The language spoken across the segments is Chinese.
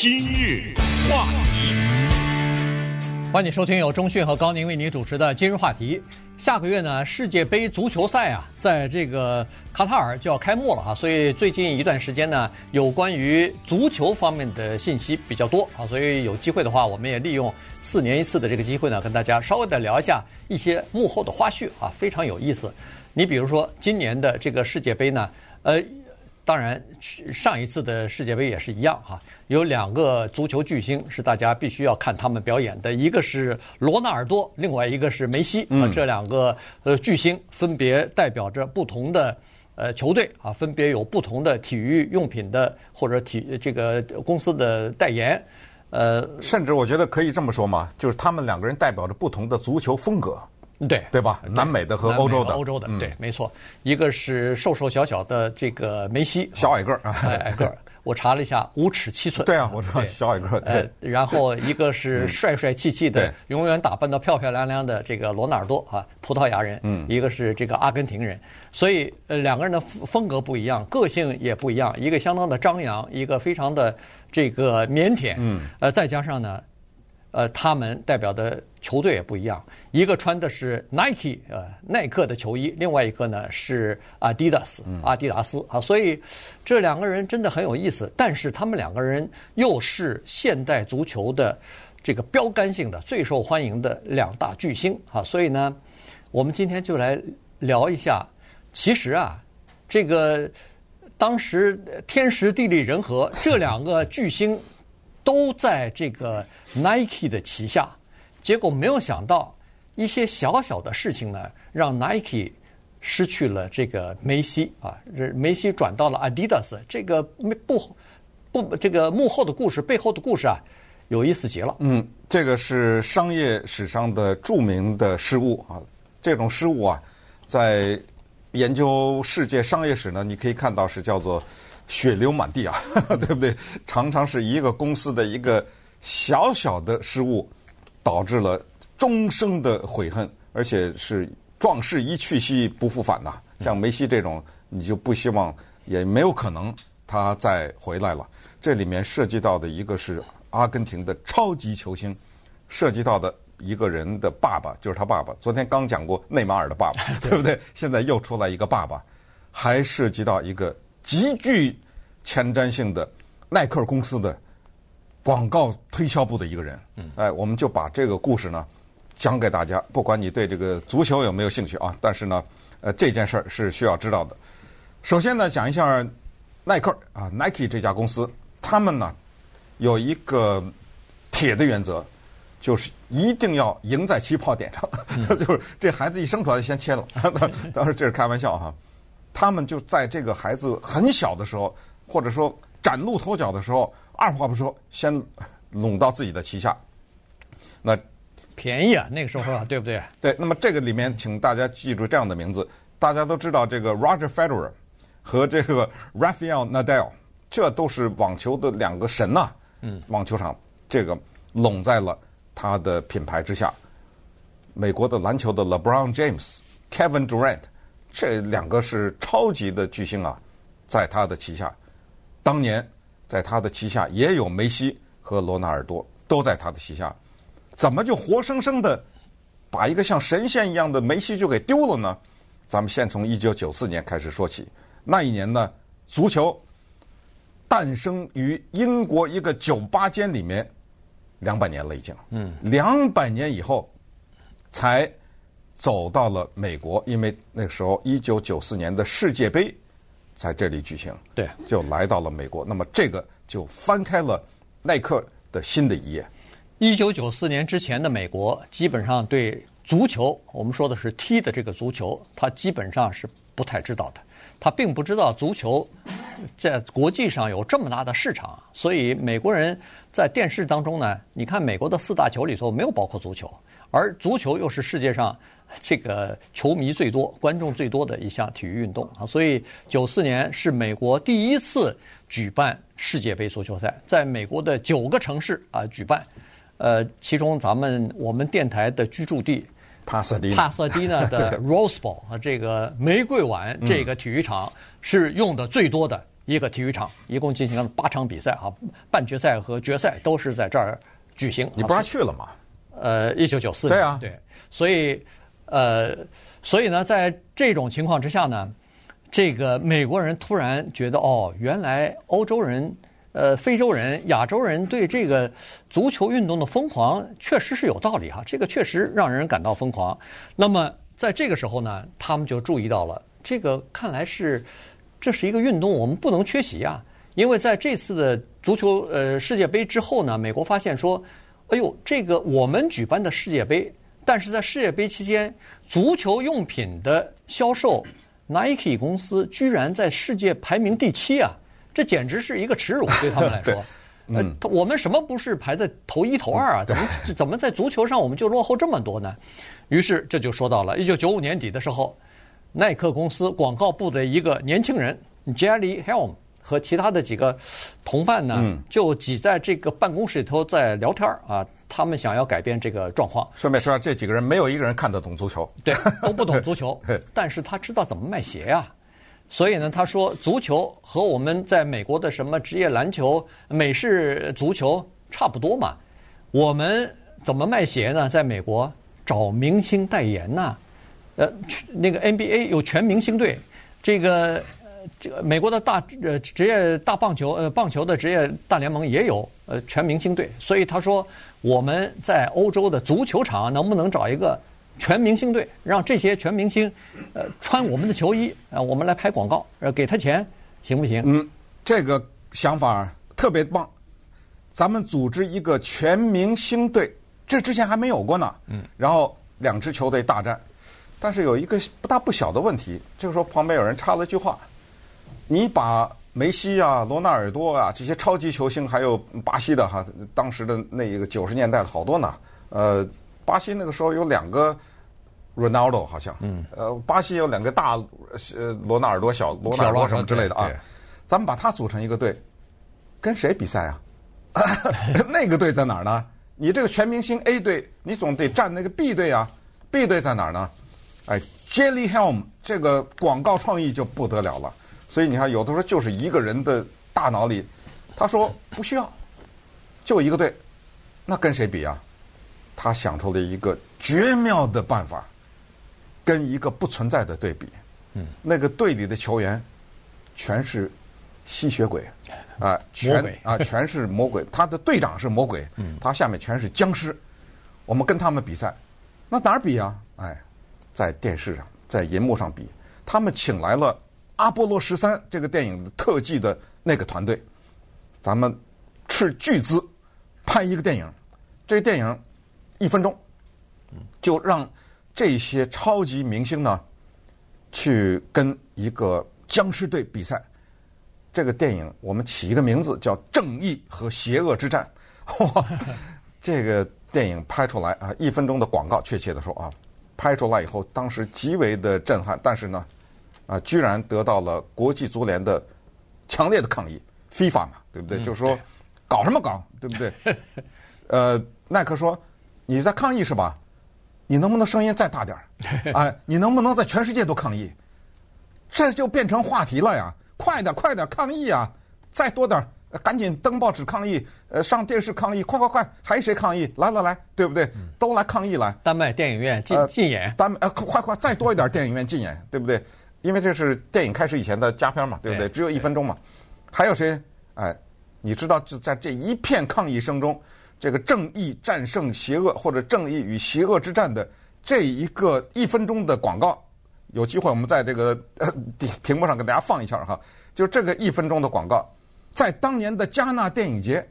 今日话题，欢迎收听由中讯和高宁为您主持的今日话题。下个月呢，世界杯足球赛啊，在这个卡塔尔就要开幕了哈，所以最近一段时间呢，有关于足球方面的信息比较多啊，所以有机会的话，我们也利用四年一次的这个机会呢，跟大家稍微的聊一下一些幕后的花絮啊，非常有意思。你比如说今年的这个世界杯呢，呃。当然，上一次的世界杯也是一样哈，有两个足球巨星是大家必须要看他们表演的，一个是罗纳尔多，另外一个是梅西。啊，这两个呃巨星分别代表着不同的呃球队啊，分别有不同的体育用品的或者体这个公司的代言。呃，甚至我觉得可以这么说嘛，就是他们两个人代表着不同的足球风格。对对吧？南美的和欧洲的，欧洲的，对，没错。一个是瘦瘦小小的这个梅西，小矮个儿，矮个儿。我查了一下，五尺七寸。对啊，我知道小矮个儿。呃，然后一个是帅帅气气的，永远打扮的漂漂亮亮的这个罗纳尔多啊，葡萄牙人。嗯。一个是这个阿根廷人，所以呃两个人的风格不一样，个性也不一样。一个相当的张扬，一个非常的这个腼腆。嗯。呃，再加上呢。呃，他们代表的球队也不一样，一个穿的是 Nike 呃耐克的球衣，另外一个呢是 Adidas 阿迪达斯啊，所以这两个人真的很有意思。但是他们两个人又是现代足球的这个标杆性的最受欢迎的两大巨星啊，所以呢，我们今天就来聊一下。其实啊，这个当时天时地利人和，这两个巨星。都在这个 Nike 的旗下，结果没有想到一些小小的事情呢，让 Nike 失去了这个梅西啊，梅西转到了 Adidas，这个不不这个幕后的故事，背后的故事啊，有意思极了。嗯，这个是商业史上的著名的失误啊，这种失误啊，在研究世界商业史呢，你可以看到是叫做。血流满地啊，对不对？常常是一个公司的一个小小的失误，导致了终生的悔恨，而且是壮士一去兮不复返呐。像梅西这种，你就不希望，也没有可能他再回来了。这里面涉及到的一个是阿根廷的超级球星，涉及到的一个人的爸爸就是他爸爸。昨天刚讲过内马尔的爸爸，对不对？现在又出来一个爸爸，还涉及到一个。极具前瞻性的耐克公司的广告推销部的一个人，哎，我们就把这个故事呢讲给大家。不管你对这个足球有没有兴趣啊，但是呢，呃，这件事儿是需要知道的。首先呢，讲一下耐克啊，Nike 这家公司，他们呢有一个铁的原则，就是一定要赢在起跑点上，嗯、就是这孩子一生出来就先切了。当然这是开玩笑哈。他们就在这个孩子很小的时候，或者说崭露头角的时候，二话不说先拢到自己的旗下。那便宜啊，那个时候啊，对不对？对。那么这个里面，请大家记住这样的名字，大家都知道这个 Roger Federer 和这个 Rafael Nadal，这都是网球的两个神呐。嗯。网球场这个拢在了他的品牌之下。美国的篮球的 LeBron James、Kevin Durant。这两个是超级的巨星啊，在他的旗下。当年在他的旗下也有梅西和罗纳尔多，都在他的旗下。怎么就活生生的把一个像神仙一样的梅西就给丢了呢？咱们先从一九九四年开始说起。那一年呢，足球诞生于英国一个酒吧间里面，两百年了已经。嗯，两百年以后才。走到了美国，因为那个时候一九九四年的世界杯在这里举行，对，就来到了美国。那么这个就翻开了耐克的新的一页。一九九四年之前的美国，基本上对足球，我们说的是踢的这个足球，他基本上是不太知道的。他并不知道足球在国际上有这么大的市场，所以美国人在电视当中呢，你看美国的四大球里头没有包括足球，而足球又是世界上。这个球迷最多、观众最多的一项体育运动啊，所以九四年是美国第一次举办世界杯足球赛，在美国的九个城市啊举办，呃，其中咱们我们电台的居住地帕萨迪帕萨迪纳的 Rose Bowl 啊，这个玫瑰碗这个体育场是用的最多的。一个体育场，一共进行了八场比赛啊，半决赛和决赛都是在这儿举行。你不是去了吗？呃，一九九四年。对啊，对，所以呃，所以呢，在这种情况之下呢，这个美国人突然觉得，哦，原来欧洲人、呃，非洲人、亚洲人对这个足球运动的疯狂确实是有道理哈，这个确实让人感到疯狂。那么在这个时候呢，他们就注意到了，这个看来是这是一个运动，我们不能缺席啊，因为在这次的足球呃世界杯之后呢，美国发现说。哎呦，这个我们举办的世界杯，但是在世界杯期间，足球用品的销售，Nike 公司居然在世界排名第七啊！这简直是一个耻辱，对他们来说。嗯，我们什么不是排在头一头二啊？怎么怎么在足球上我们就落后这么多呢？于是这就说到了一九九五年底的时候，耐克公司广告部的一个年轻人 Jelly Helm。和其他的几个同伴呢，就挤在这个办公室里头在聊天啊。他们想要改变这个状况。顺便说，这几个人没有一个人看得懂足球，对，都不懂 足球。但是他知道怎么卖鞋呀。所以呢，他说足球和我们在美国的什么职业篮球、美式足球差不多嘛。我们怎么卖鞋呢？在美国找明星代言呐。呃，那个 NBA 有全明星队，这个。这个美国的大呃职业大棒球呃棒球的职业大联盟也有呃全明星队，所以他说我们在欧洲的足球场能不能找一个全明星队，让这些全明星呃穿我们的球衣啊，我们来拍广告，呃给他钱行不行？嗯，这个想法特别棒，咱们组织一个全明星队，这之前还没有过呢。嗯，然后两支球队大战，但是有一个不大不小的问题，就是说旁边有人插了句话。你把梅西啊、罗纳尔多啊这些超级球星，还有巴西的哈，当时的那一个九十年代的好多呢。呃，巴西那个时候有两个 Ronaldo 好像，嗯，呃，巴西有两个大呃罗纳尔多、小罗纳尔多什么之类的啊。咱们把它组成一个队，跟谁比赛啊？那个队在哪儿呢？你这个全明星 A 队，你总得站那个 B 队啊。B 队在哪儿呢？哎，Jelly Helm 这个广告创意就不得了了。所以你看，有的时候就是一个人的大脑里，他说不需要，就一个队，那跟谁比啊？他想出了一个绝妙的办法，跟一个不存在的对比。嗯，那个队里的球员全是吸血鬼，啊，全啊全是魔鬼。他的队长是魔鬼，他下面全是僵尸。我们跟他们比赛，那哪儿比啊？哎，在电视上，在银幕上比。他们请来了。阿波罗十三这个电影的特技的那个团队，咱们斥巨资拍一个电影，这个电影一分钟，就让这些超级明星呢去跟一个僵尸队比赛。这个电影我们起一个名字叫《正义和邪恶之战》。哇，这个电影拍出来啊，一分钟的广告，确切的说啊，拍出来以后，当时极为的震撼。但是呢。啊，居然得到了国际足联的强烈的抗议，FIFA 嘛，对不对？嗯、就是说，搞什么搞，对不对？呃，耐克说你在抗议是吧？你能不能声音再大点儿？哎，你能不能在全世界都抗议？这就变成话题了呀！快点，快点抗议啊！再多点儿，赶紧登报纸抗议，呃，上电视抗议，快快快！还谁抗议？来来来，对不对？都来抗议来！丹麦电影院禁禁演，丹麦呃，快快再多一点电影院禁演，对不对？因为这是电影开始以前的加片嘛，对不对？只有一分钟嘛。还有谁？哎，你知道就在这一片抗议声中，这个正义战胜邪恶或者正义与邪恶之战的这一个一分钟的广告，有机会我们在这个呃 屏幕上给大家放一下哈。就这个一分钟的广告，在当年的戛纳电影节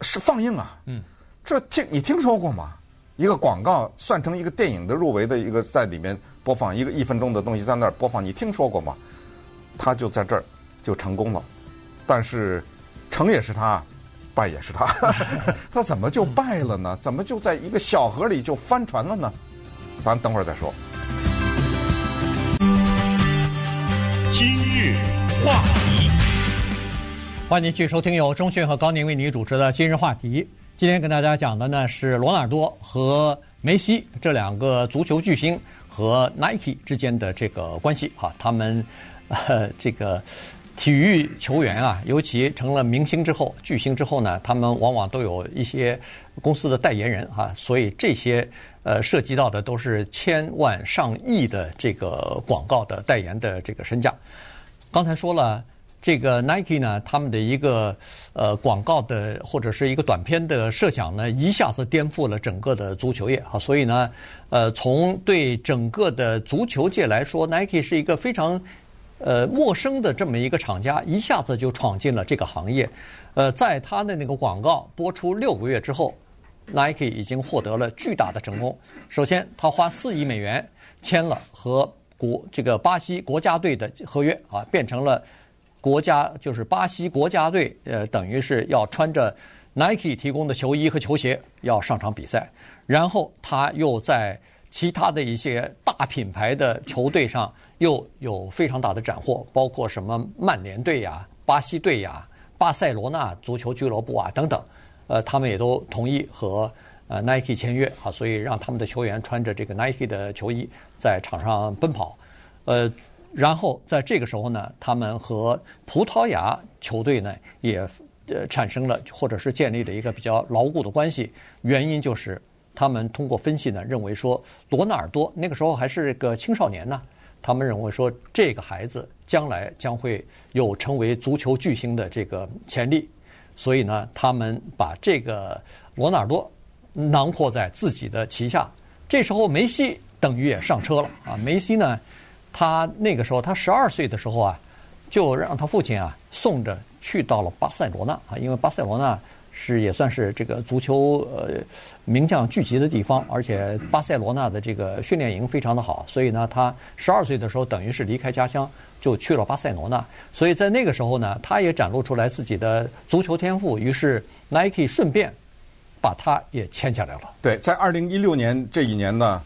是放映啊。嗯，这听你听说过吗？一个广告算成一个电影的入围的一个，在里面播放一个一分钟的东西，在那儿播放，你听说过吗？他就在这儿就成功了，但是成也是他，败也是他，他怎么就败了呢？怎么就在一个小河里就翻船了呢？咱等会儿再说。今日话题，欢迎您继续收听由钟迅和高宁为您主持的《今日话题》。今天跟大家讲的呢是罗纳尔多和梅西这两个足球巨星和 Nike 之间的这个关系哈，他们呃这个体育球员啊，尤其成了明星之后、巨星之后呢，他们往往都有一些公司的代言人哈、所以这些呃涉及到的都是千万上亿的这个广告的代言的这个身价。刚才说了，这个 Nike 呢，他们的一个呃广告的或者是一个短片的设想呢，一下子颠覆了整个的足球业啊，所以呢，呃，从对整个的足球界来说，Nike 是一个非常。呃，陌生的这么一个厂家，一下子就闯进了这个行业。呃，在他的那个广告播出六个月之后，Nike 已经获得了巨大的成功。首先，他花四亿美元签了和国这个巴西国家队的合约啊，变成了国家就是巴西国家队，呃，等于是要穿着 Nike 提供的球衣和球鞋要上场比赛。然后，他又在其他的一些大品牌的球队上。又有非常大的斩获，包括什么曼联队呀、巴西队呀、巴塞罗那足球俱乐部啊等等，呃，他们也都同意和呃 Nike 签约啊，所以让他们的球员穿着这个 Nike 的球衣在场上奔跑，呃，然后在这个时候呢，他们和葡萄牙球队呢也呃产生了或者是建立了一个比较牢固的关系，原因就是他们通过分析呢认为说罗纳尔多那个时候还是个青少年呢。他们认为说，这个孩子将来将会有成为足球巨星的这个潜力，所以呢，他们把这个罗纳尔多囊括在自己的旗下。这时候，梅西等于也上车了啊！梅西呢，他那个时候他十二岁的时候啊，就让他父亲啊送着去到了巴塞罗那啊，因为巴塞罗那。是也算是这个足球呃名将聚集的地方，而且巴塞罗那的这个训练营非常的好，所以呢，他十二岁的时候等于是离开家乡就去了巴塞罗那，所以在那个时候呢，他也展露出来自己的足球天赋，于是 Nike 顺便把他也签下来了。对，在二零一六年这一年呢，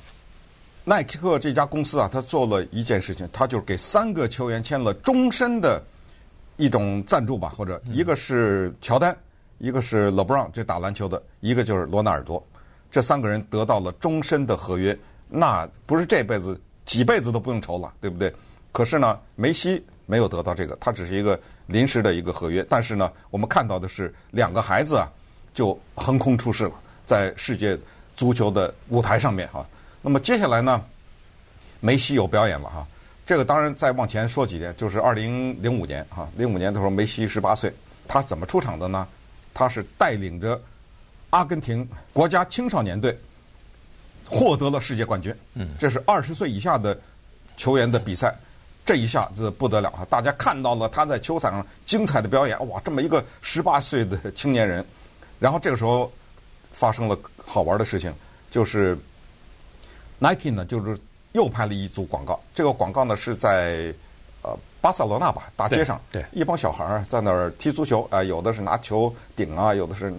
耐克这家公司啊，他做了一件事情，他就是给三个球员签了终身的一种赞助吧，或者一个是乔丹。一个是勒布朗，这打篮球的；一个就是罗纳尔多，这三个人得到了终身的合约，那不是这辈子，几辈子都不用愁了，对不对？可是呢，梅西没有得到这个，他只是一个临时的一个合约。但是呢，我们看到的是两个孩子啊，就横空出世了，在世界足球的舞台上面啊。那么接下来呢，梅西有表演了哈。这个当然再往前说几年，就是二零零五年哈，零五年的时候梅西十八岁，他怎么出场的呢？他是带领着阿根廷国家青少年队获得了世界冠军。嗯，这是二十岁以下的球员的比赛，这一下子不得了啊！大家看到了他在球场上精彩的表演，哇，这么一个十八岁的青年人。然后这个时候发生了好玩的事情，就是 Nike 呢，就是又拍了一组广告。这个广告呢是在呃。巴塞罗那吧，大街上，对，一帮小孩儿在那儿踢足球，啊，有的是拿球顶啊，有的是，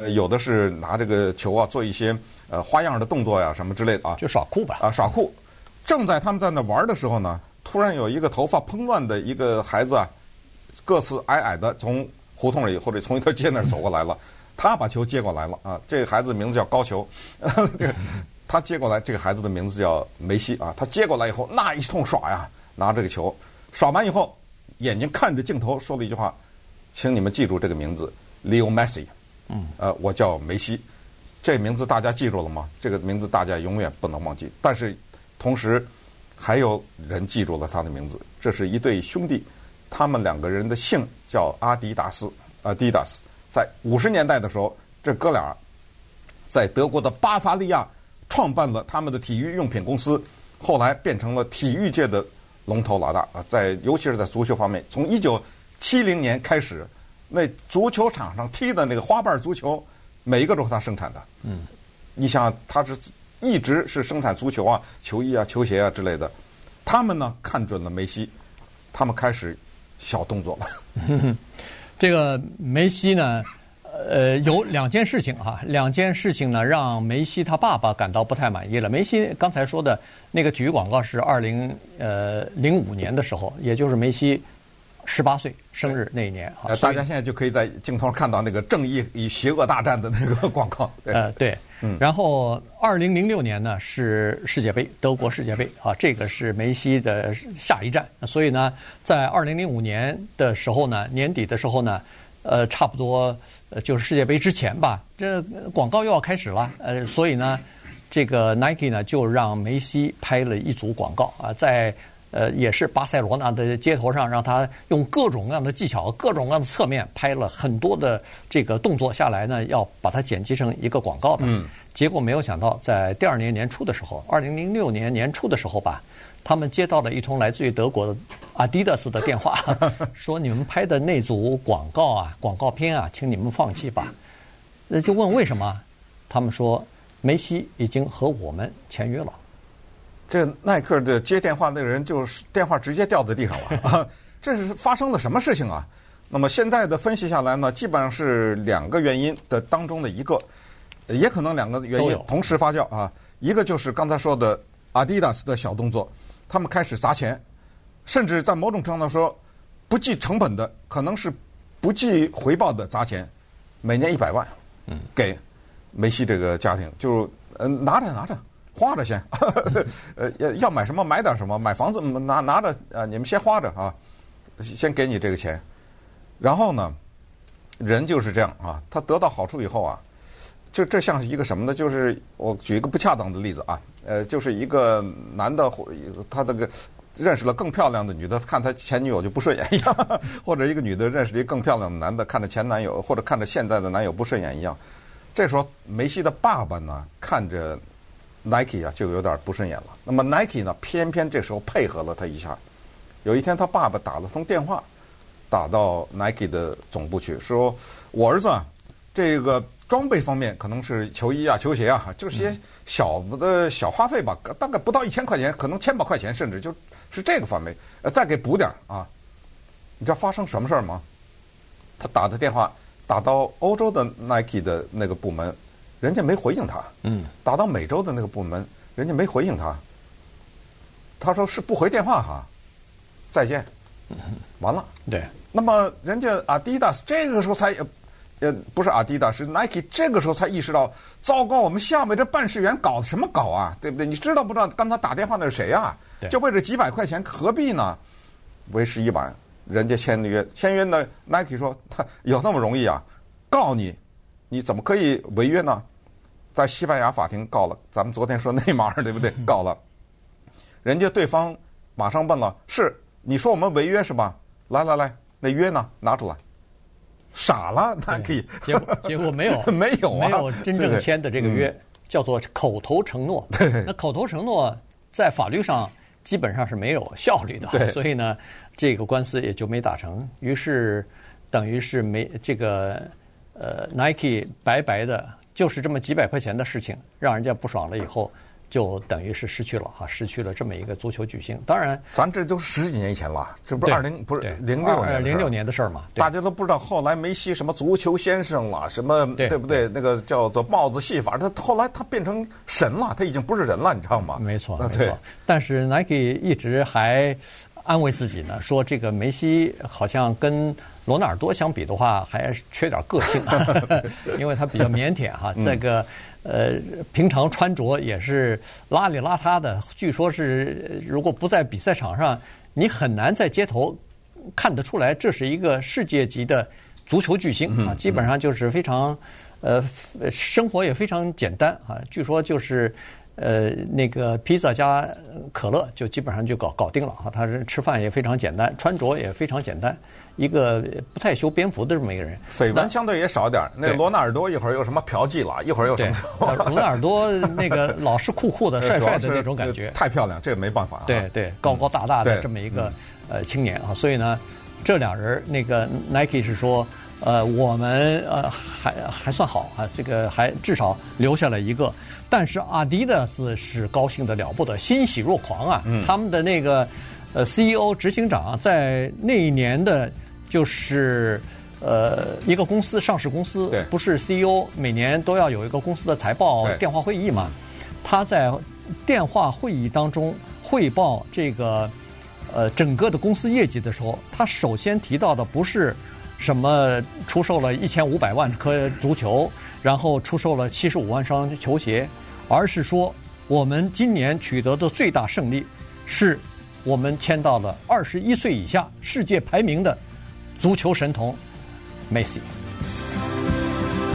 呃，有的是拿这个球啊做一些呃花样的动作呀，什么之类的啊，就耍酷吧，啊，耍酷。正在他们在那玩的时候呢，突然有一个头发蓬乱的一个孩子啊，个子矮矮的，从胡同里或者从一条街那儿走过来了，他把球接过来了啊，这个孩子名字叫高球，他接过来，这个孩子的名字叫梅西啊，他接过来以后那一通耍呀。拿这个球，耍完以后，眼睛看着镜头说了一句话：“请你们记住这个名字，Leo Messi。”嗯，呃，我叫梅西，这名字大家记住了吗？这个名字大家永远不能忘记。但是，同时还有人记住了他的名字，这是一对兄弟，他们两个人的姓叫阿迪达斯。阿迪达斯在五十年代的时候，这哥俩在德国的巴伐利亚创办了他们的体育用品公司，后来变成了体育界的。龙头老大啊，在尤其是在足球方面，从一九七零年开始，那足球场上踢的那个花瓣足球，每一个都是他生产的。嗯，你想他是一直是生产足球啊、球衣啊、球鞋啊之类的。他们呢看准了梅西，他们开始小动作了。这个梅西呢？呃，有两件事情哈，两件事情呢，让梅西他爸爸感到不太满意了。梅西刚才说的那个体育广告是二零呃零五年的时候，也就是梅西十八岁生日那一年啊。大家现在就可以在镜头上看到那个正义与邪恶大战的那个广告。呃，对。嗯。然后，二零零六年呢是世界杯，德国世界杯啊，这个是梅西的下一站。所以呢，在二零零五年的时候呢，年底的时候呢，呃，差不多呃就是世界杯之前吧，这广告又要开始了。呃，所以呢。这个 Nike 呢，就让梅西拍了一组广告啊，在呃也是巴塞罗那的街头上，让他用各种各样的技巧、各种各样的侧面拍了很多的这个动作下来呢，要把它剪辑成一个广告的。嗯。结果没有想到，在第二年年初的时候，二零零六年年初的时候吧，他们接到了一通来自于德国的 Adidas 的电话，说你们拍的那组广告啊、广告片啊，请你们放弃吧。那就问为什么？他们说。梅西已经和我们签约了。这耐克的接电话那个人就是电话直接掉在地上了。这是发生了什么事情啊？那么现在的分析下来呢，基本上是两个原因的当中的一个，也可能两个原因同时发酵啊。一个就是刚才说的阿迪达斯的小动作，他们开始砸钱，甚至在某种程度上说不计成本的，可能是不计回报的砸钱，每年一百万，嗯，给。梅西这个家庭就呃拿着拿着花着先，呃要要买什么买点什么，买房子拿拿着啊，你们先花着啊，先给你这个钱，然后呢，人就是这样啊，他得到好处以后啊，就这像是一个什么呢？就是我举一个不恰当的例子啊，呃，就是一个男的他这个认识了更漂亮的女的，看他前女友就不顺眼一样，或者一个女的认识了一个更漂亮的男的，看着前男友或者看着现在的男友不顺眼一样。这时候，梅西的爸爸呢，看着 Nike 啊，就有点不顺眼了。那么 Nike 呢，偏偏这时候配合了他一下。有一天，他爸爸打了通电话，打到 Nike 的总部去，说：“我儿子啊，这个装备方面可能是球衣啊、球鞋啊，就是些小的小花费吧，大概不到一千块钱，可能千把块钱，甚至就是这个范围，呃，再给补点啊。你知道发生什么事儿吗？他打的电话。”打到欧洲的 Nike 的那个部门，人家没回应他。嗯。打到美洲的那个部门，人家没回应他。他说是不回电话哈。再见。完了。对。那么人家 Adidas 这个时候才，呃，不是 Adidas，是 Nike 这个时候才意识到，糟糕，我们下面这办事员搞什么搞啊？对不对？你知道不知道？刚才打电话那是谁啊？就为这几百块钱，何必呢？为时已晚。人家签约，签约呢？Nike 说他有那么容易啊？告你，你怎么可以违约呢？在西班牙法庭告了。咱们昨天说内马尔对不对？告了，人家对方马上问了：是你说我们违约是吧？来来来，那约呢？拿出来。傻了，Nike。结果结果没有，没有啊，没有真正签的这个约，嗯、叫做口头承诺。那口头承诺在法律上基本上是没有效率的，所以呢。这个官司也就没打成，于是等于是没这个呃 Nike 白白的，就是这么几百块钱的事情，让人家不爽了以后，就等于是失去了哈，失去了这么一个足球巨星。当然，咱这都十几年以前了，这不是二零不是零六年零六年的事儿嘛？大家都不知道后来梅西什么足球先生了，什么对不对？那个叫做帽子戏法，他后来他变成神了，他已经不是人了，你知道吗？没错，没错。但是 Nike 一直还。安慰自己呢，说这个梅西好像跟罗纳尔多相比的话，还缺点个性，因为他比较腼腆哈。这个呃，平常穿着也是邋里邋遢的。据说是如果不在比赛场上，你很难在街头看得出来这是一个世界级的足球巨星啊。基本上就是非常呃，生活也非常简单啊。据说就是。呃，那个披萨加可乐就基本上就搞搞定了哈。他是吃饭也非常简单，穿着也非常简单，一个不太修边幅的这么一个人。绯闻相对也少点。那罗纳尔多一会儿又什么嫖妓了，一会儿又什么？罗纳尔多那个老是酷酷的、帅帅的那种感觉。太漂亮，这个没办法。对对，高高大大的这么一个呃青年啊，所以呢，这俩人那个 Nike 是说，呃，我们呃还还算好啊，这个还至少留下了一个。但是阿迪达斯是高兴的了不得，欣喜若狂啊！嗯、他们的那个呃 CEO 执行长在那一年的，就是呃一个公司上市公司，不是 CEO 每年都要有一个公司的财报电话会议嘛？他在电话会议当中汇报这个呃整个的公司业绩的时候，他首先提到的不是什么出售了一千五百万颗足球，然后出售了七十五万双球鞋，而是说我们今年取得的最大胜利是我们签到了二十一岁以下世界排名的足球神童梅西。